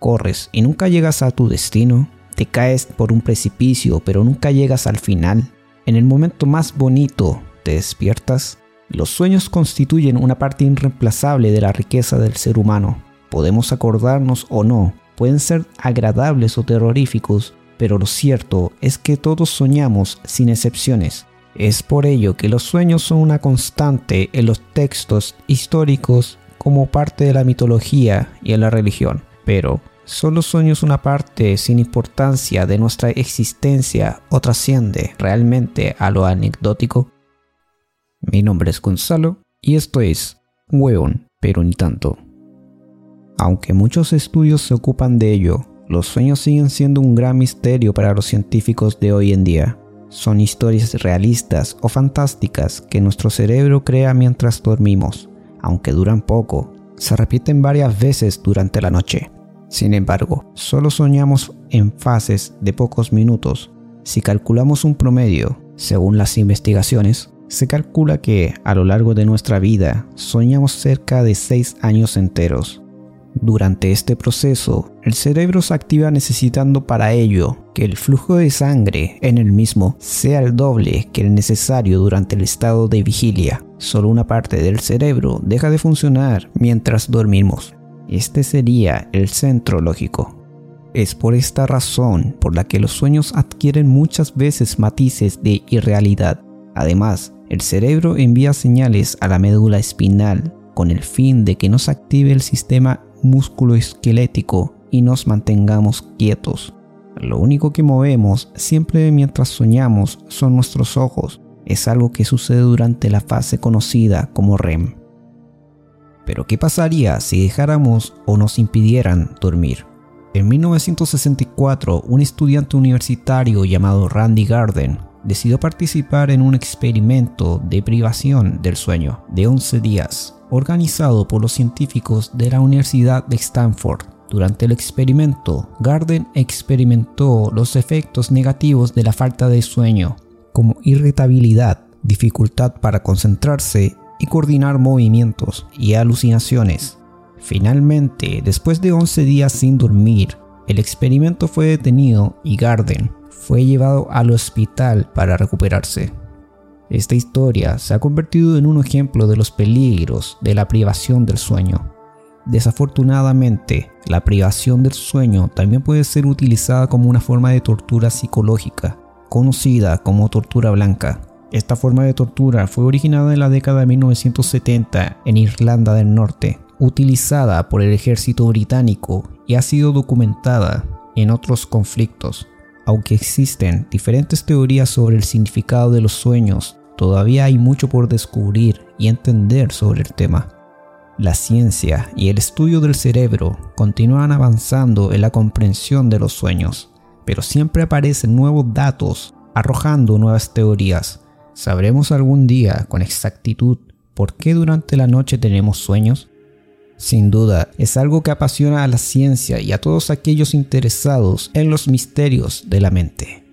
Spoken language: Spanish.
corres y nunca llegas a tu destino, te caes por un precipicio pero nunca llegas al final, en el momento más bonito te despiertas. Los sueños constituyen una parte irreemplazable de la riqueza del ser humano. Podemos acordarnos o no, pueden ser agradables o terroríficos, pero lo cierto es que todos soñamos sin excepciones. Es por ello que los sueños son una constante en los textos históricos como parte de la mitología y en la religión. Pero, ¿son los sueños una parte sin importancia de nuestra existencia o trasciende realmente a lo anecdótico? Mi nombre es Gonzalo y esto es Hueón, pero ni tanto. Aunque muchos estudios se ocupan de ello, los sueños siguen siendo un gran misterio para los científicos de hoy en día. Son historias realistas o fantásticas que nuestro cerebro crea mientras dormimos, aunque duran poco. Se repiten varias veces durante la noche. Sin embargo, solo soñamos en fases de pocos minutos. Si calculamos un promedio, según las investigaciones, se calcula que a lo largo de nuestra vida soñamos cerca de 6 años enteros. Durante este proceso, el cerebro se activa necesitando para ello que el flujo de sangre en el mismo sea el doble que el necesario durante el estado de vigilia. Solo una parte del cerebro deja de funcionar mientras dormimos. Este sería el centro lógico. Es por esta razón por la que los sueños adquieren muchas veces matices de irrealidad. Además, el cerebro envía señales a la médula espinal con el fin de que no se active el sistema músculo esquelético y nos mantengamos quietos. Lo único que movemos siempre mientras soñamos son nuestros ojos. Es algo que sucede durante la fase conocida como REM. Pero ¿qué pasaría si dejáramos o nos impidieran dormir? En 1964, un estudiante universitario llamado Randy Garden decidió participar en un experimento de privación del sueño de 11 días organizado por los científicos de la Universidad de Stanford. Durante el experimento, Garden experimentó los efectos negativos de la falta de sueño, como irritabilidad, dificultad para concentrarse y coordinar movimientos y alucinaciones. Finalmente, después de 11 días sin dormir, el experimento fue detenido y Garden fue llevado al hospital para recuperarse. Esta historia se ha convertido en un ejemplo de los peligros de la privación del sueño. Desafortunadamente, la privación del sueño también puede ser utilizada como una forma de tortura psicológica, conocida como tortura blanca. Esta forma de tortura fue originada en la década de 1970 en Irlanda del Norte, utilizada por el ejército británico y ha sido documentada en otros conflictos. Aunque existen diferentes teorías sobre el significado de los sueños todavía hay mucho por descubrir y entender sobre el tema. La ciencia y el estudio del cerebro continúan avanzando en la comprensión de los sueños, pero siempre aparecen nuevos datos arrojando nuevas teorías. ¿Sabremos algún día con exactitud por qué durante la noche tenemos sueños? Sin duda, es algo que apasiona a la ciencia y a todos aquellos interesados en los misterios de la mente.